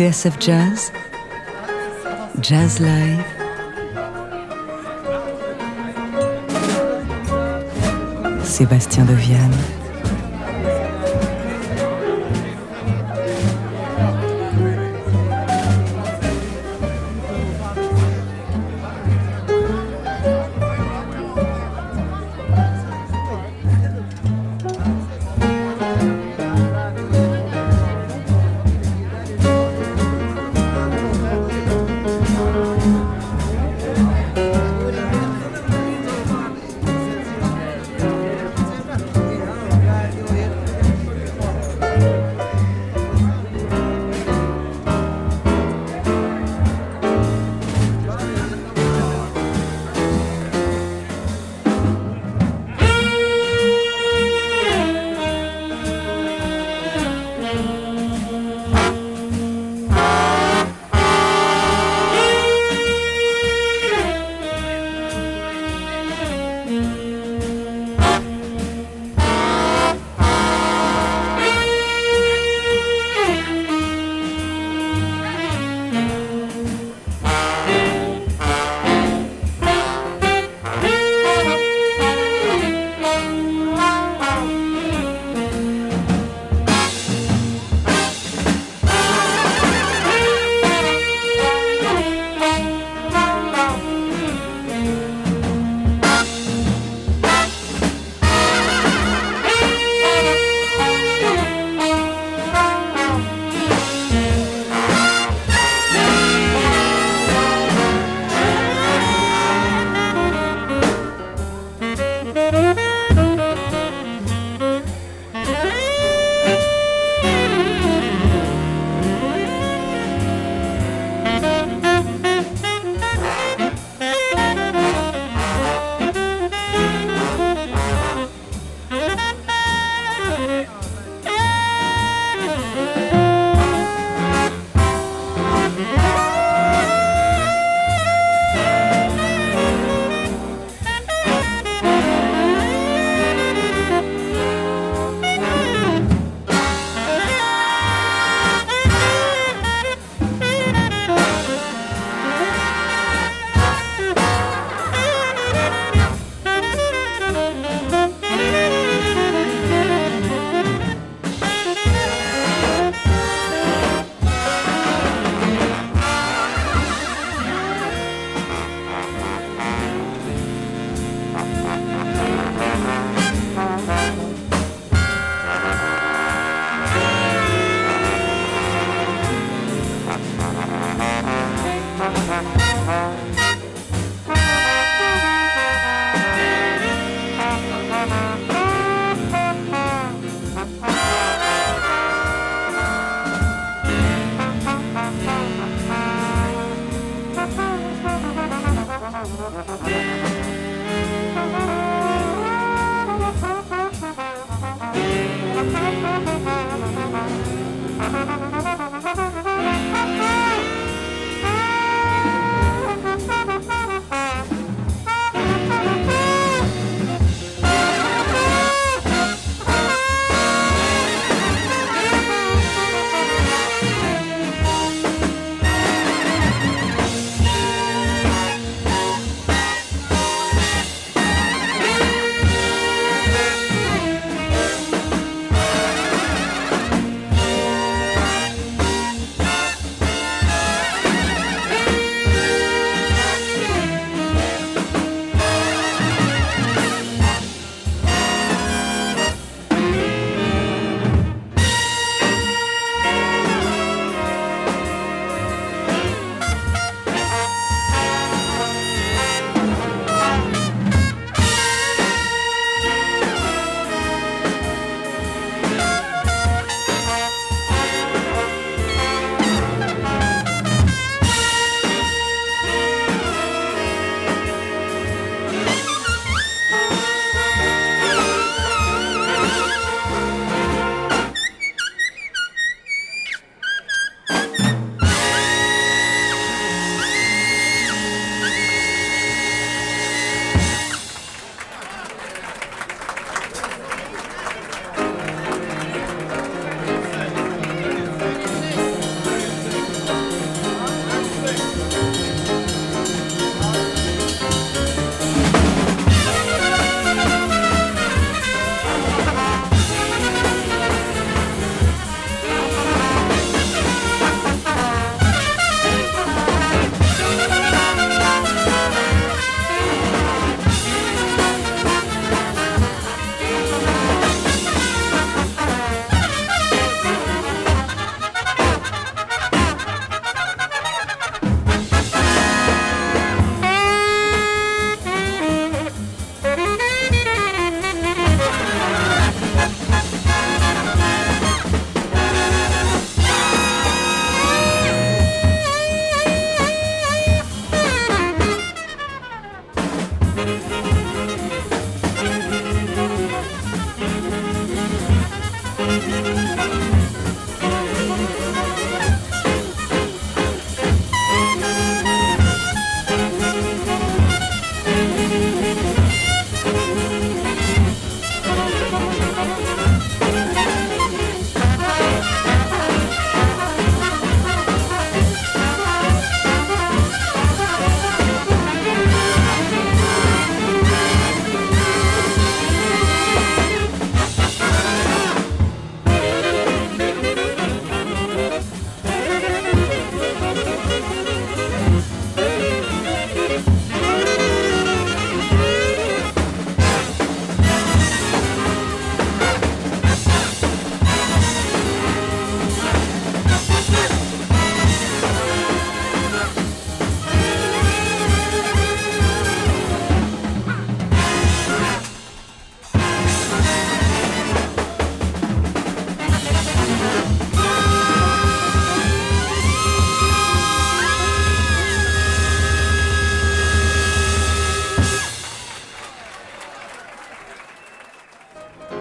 TSF Jazz, Jazz Live, Sébastien Deviane.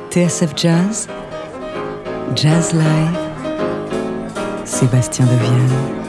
TSF Jazz, Jazz Live, Sébastien Devienne.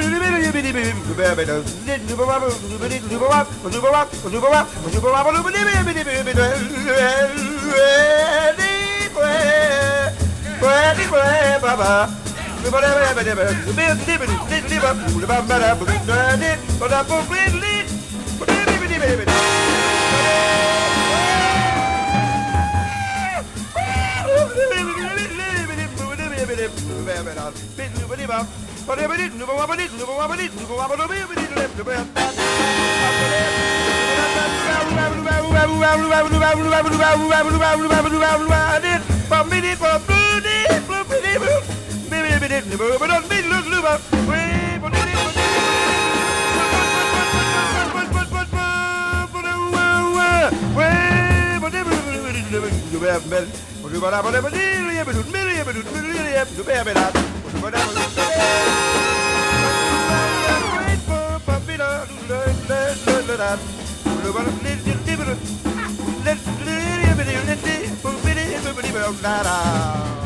Bit well, Da-da.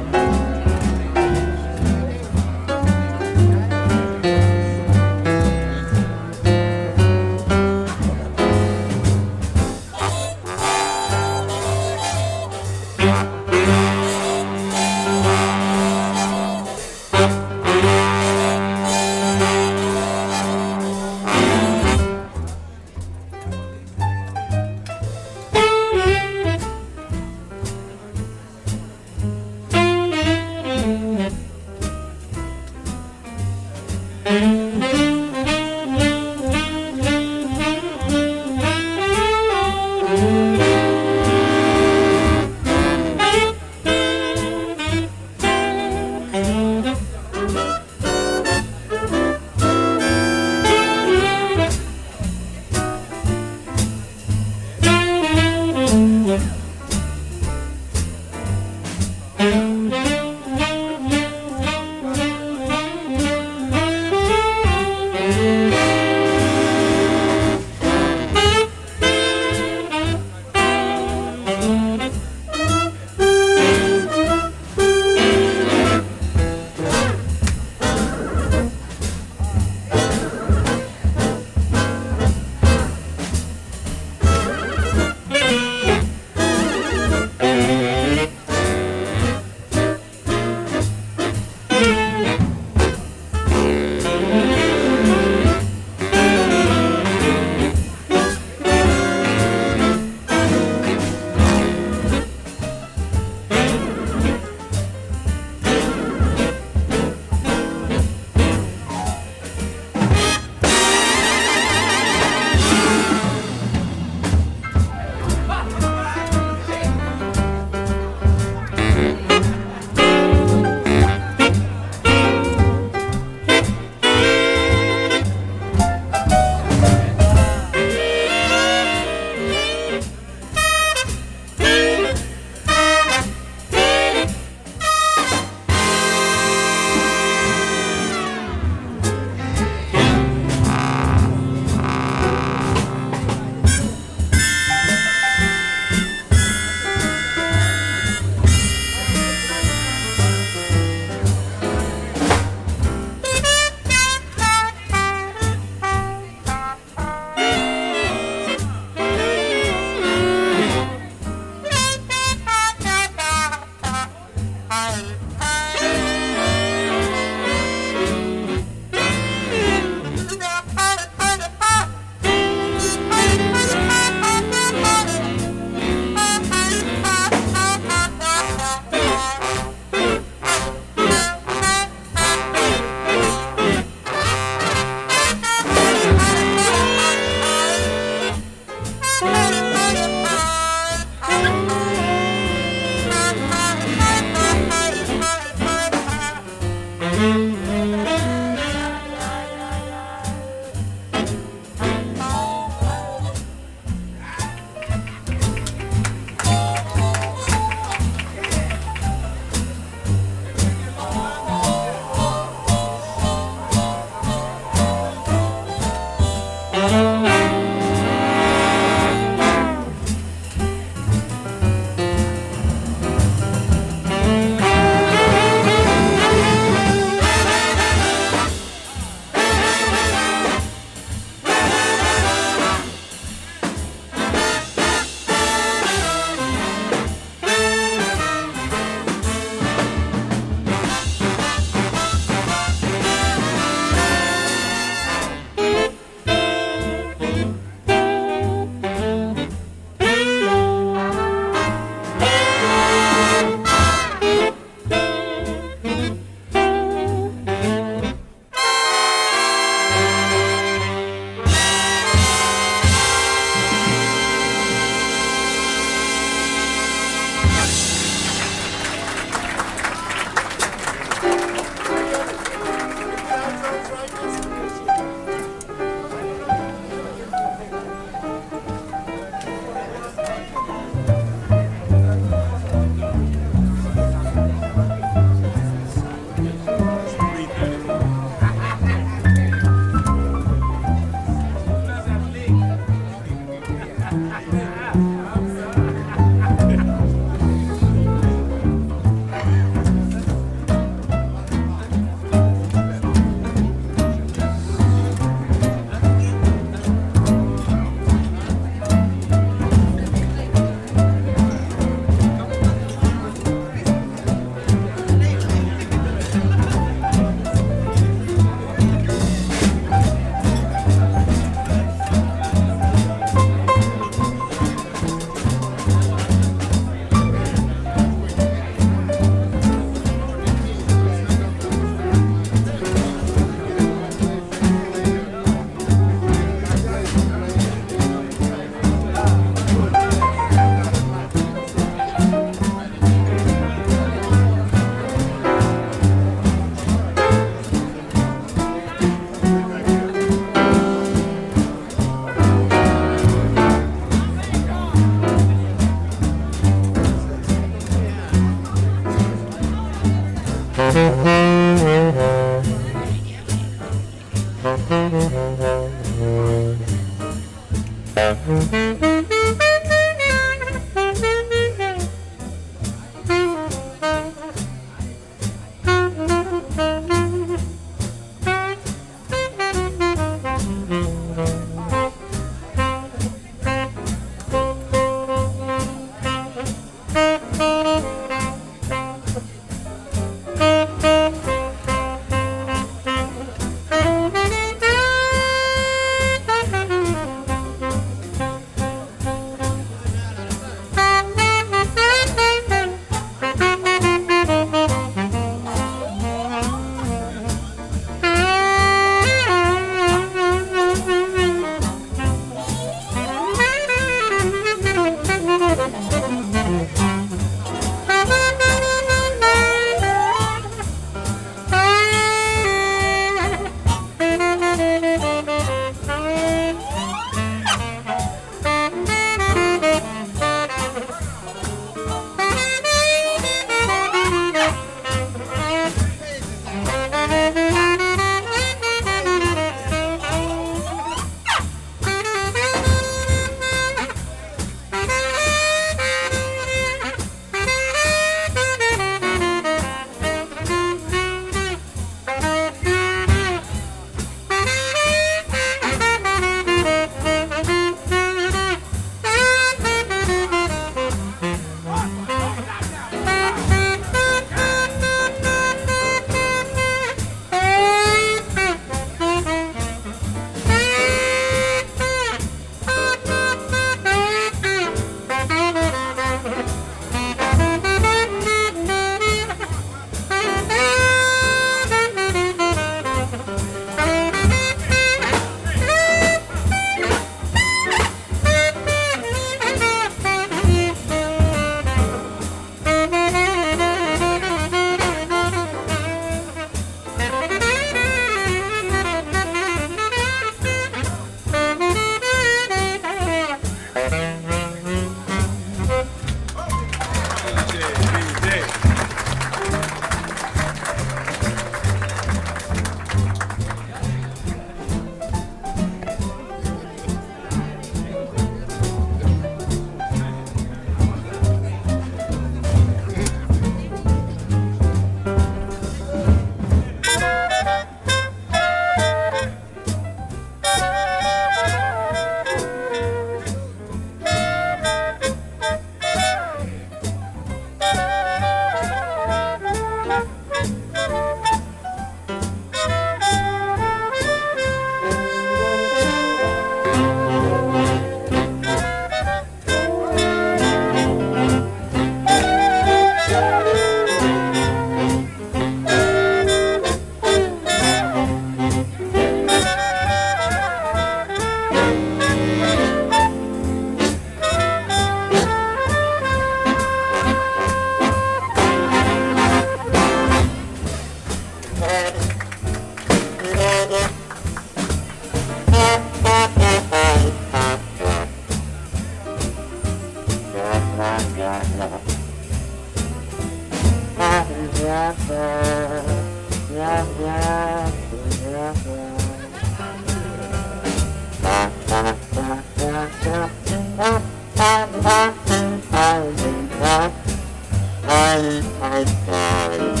Bye.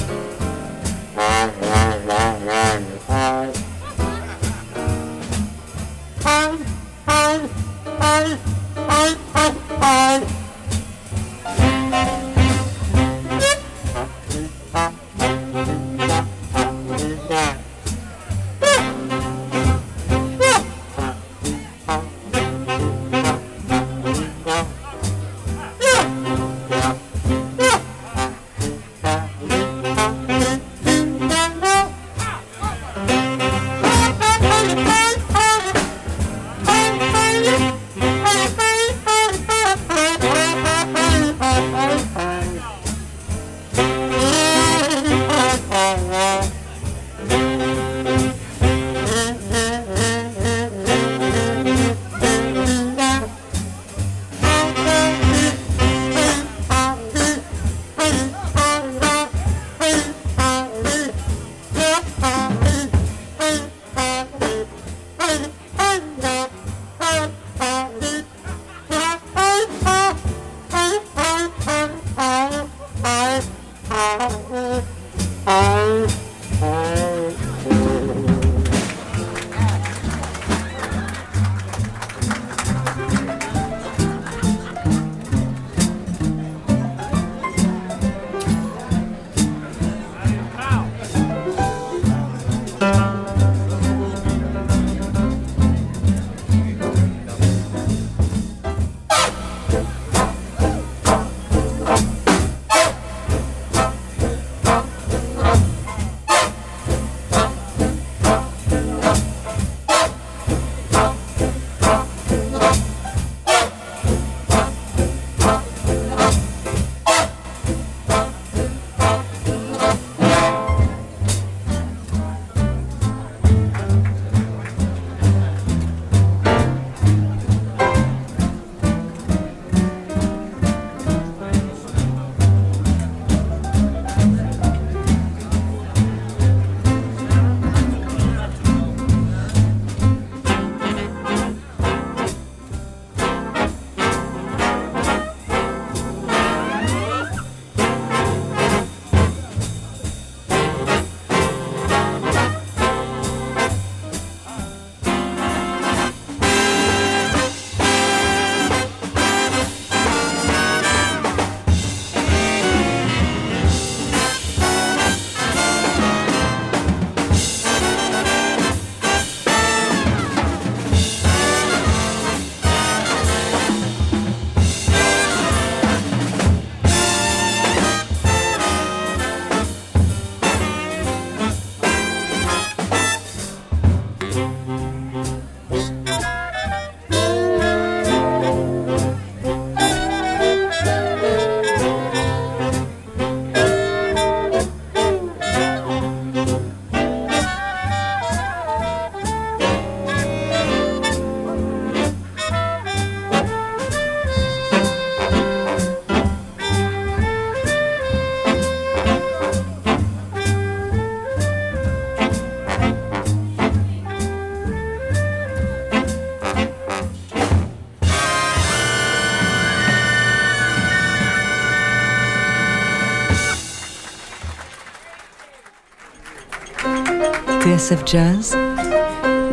TSF Jazz,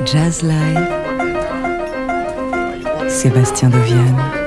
Jazz Live, Sébastien Devienne.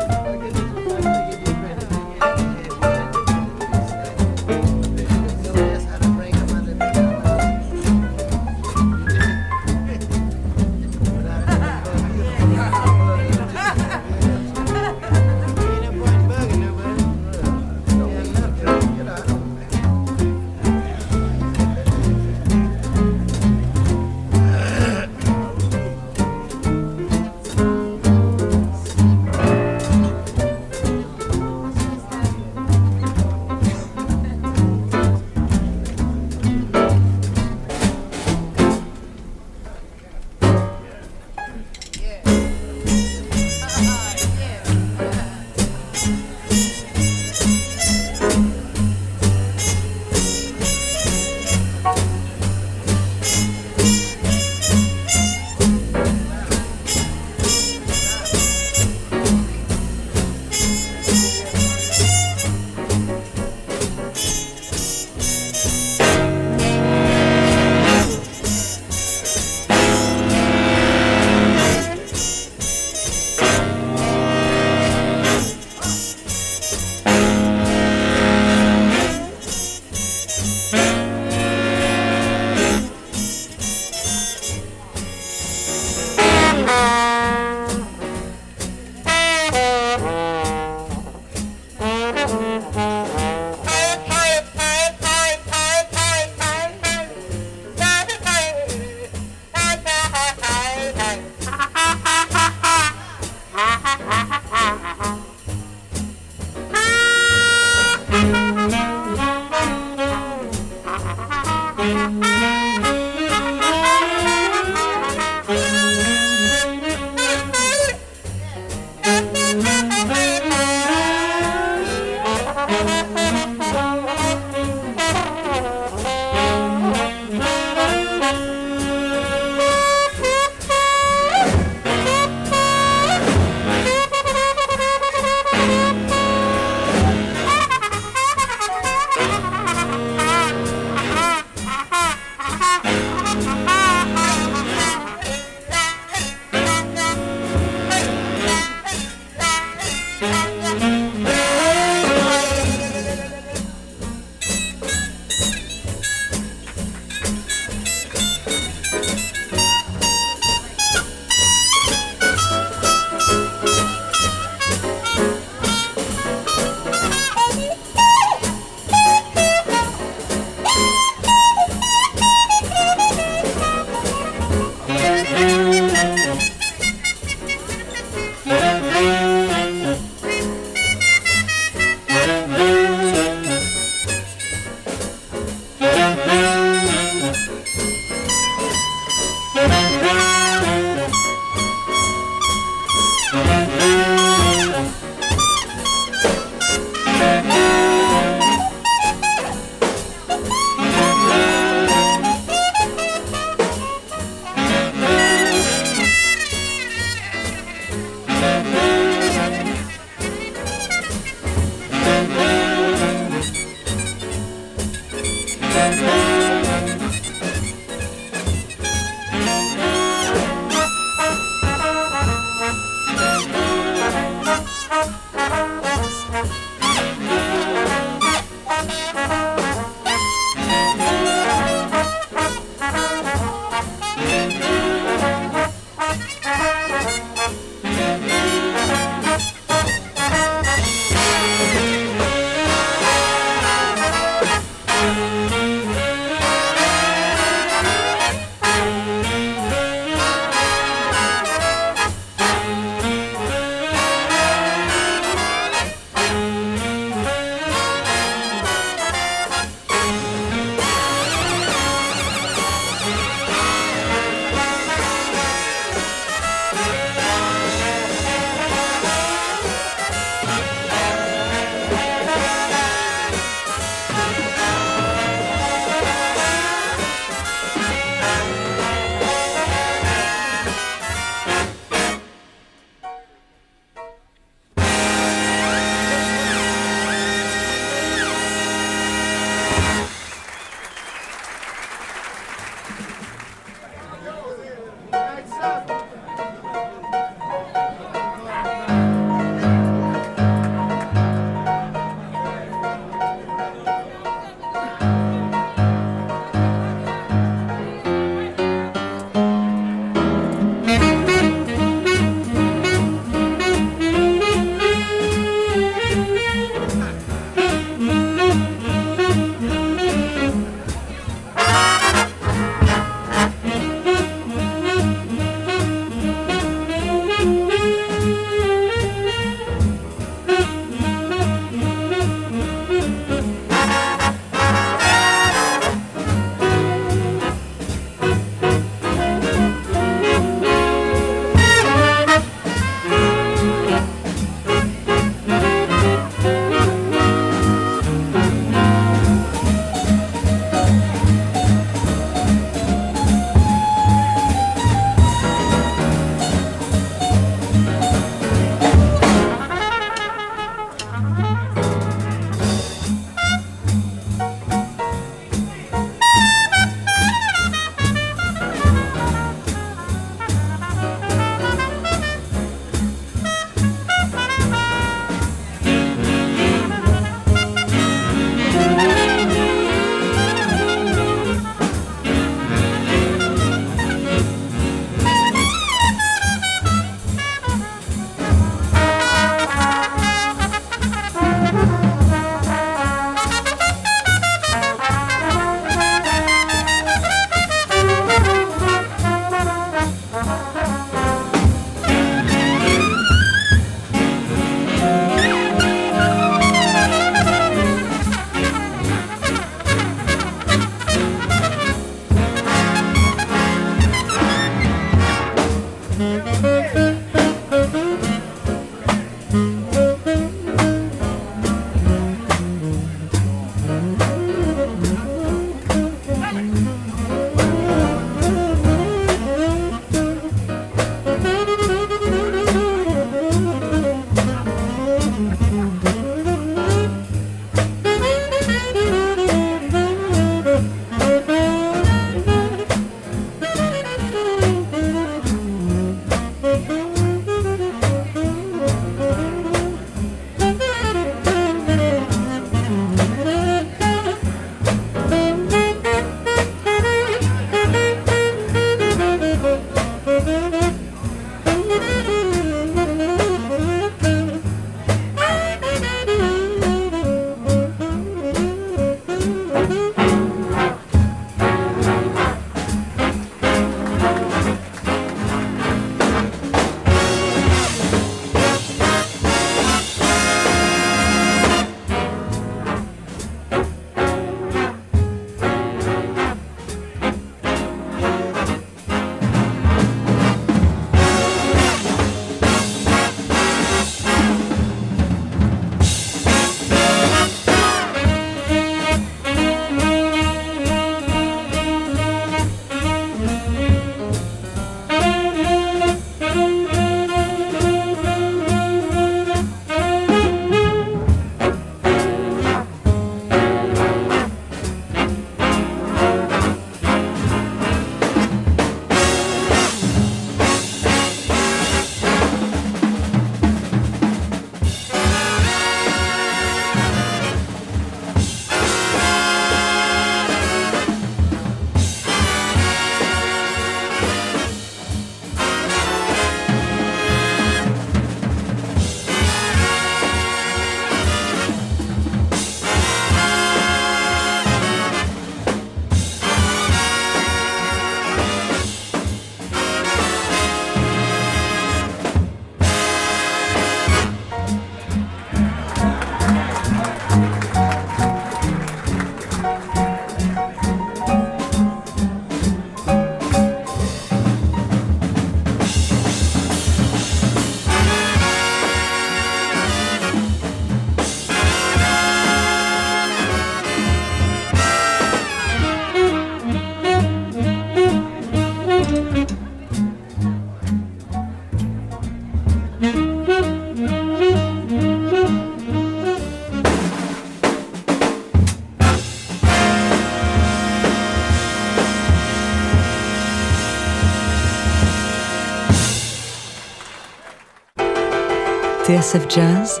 écoutez Jazz,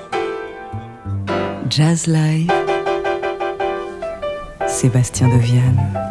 Jazz Live, Sébastien Deviane.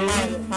Thank you.